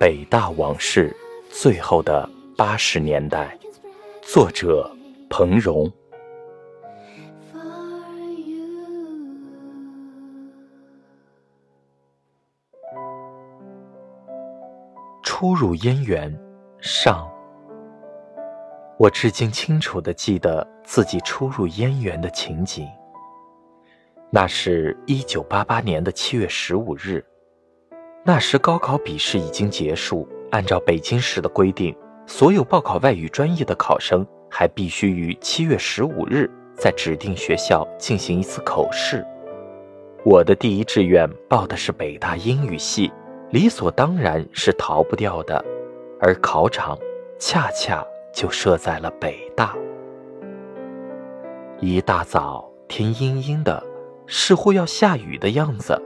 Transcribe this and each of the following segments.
北大往事：最后的八十年代》，作者彭荣。初入燕园，上。我至今清楚地记得自己初入燕园的情景。那是一九八八年的七月十五日，那时高考笔试已经结束，按照北京市的规定，所有报考外语专业的考生还必须于七月十五日在指定学校进行一次口试。我的第一志愿报的是北大英语系。理所当然是逃不掉的，而考场恰恰就设在了北大。一大早，天阴阴的，似乎要下雨的样子。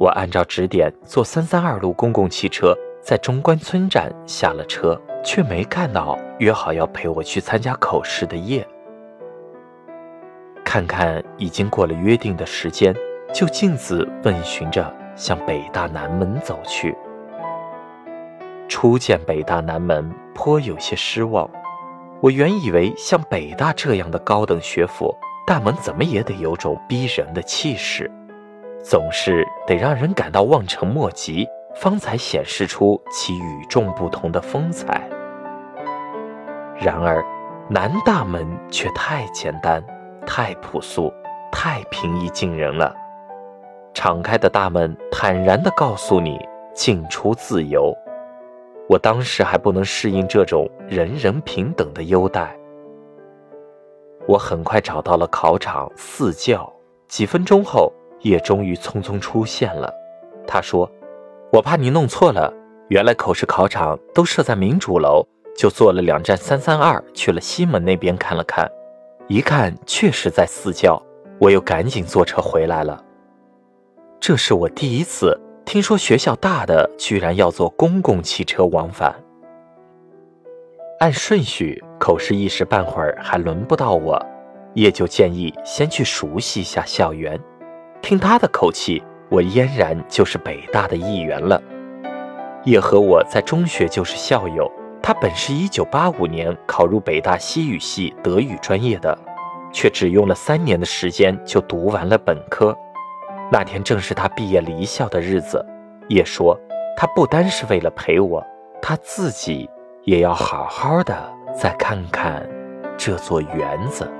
我按照指点坐三三二路公共汽车，在中关村站下了车，却没看到约好要陪我去参加口试的叶。看看已经过了约定的时间，就径自问询着。向北大南门走去。初见北大南门，颇有些失望。我原以为像北大这样的高等学府，大门怎么也得有种逼人的气势，总是得让人感到望尘莫及，方才显示出其与众不同的风采。然而，南大门却太简单、太朴素、太平易近人了。敞开的大门，坦然地告诉你进出自由。我当时还不能适应这种人人平等的优待。我很快找到了考场四教，几分钟后，也终于匆匆出现了。他说：“我怕你弄错了，原来口试考场都设在民主楼，就坐了两站三三二去了西门那边看了看，一看确实在四教，我又赶紧坐车回来了。”这是我第一次听说学校大的居然要坐公共汽车往返。按顺序，口试一时半会儿还轮不到我，叶就建议先去熟悉一下校园。听他的口气，我嫣然就是北大的一员了。叶和我在中学就是校友，他本是一九八五年考入北大西语系德语专业的，却只用了三年的时间就读完了本科。那天正是他毕业离校的日子，叶说他不单是为了陪我，他自己也要好好的再看看这座园子。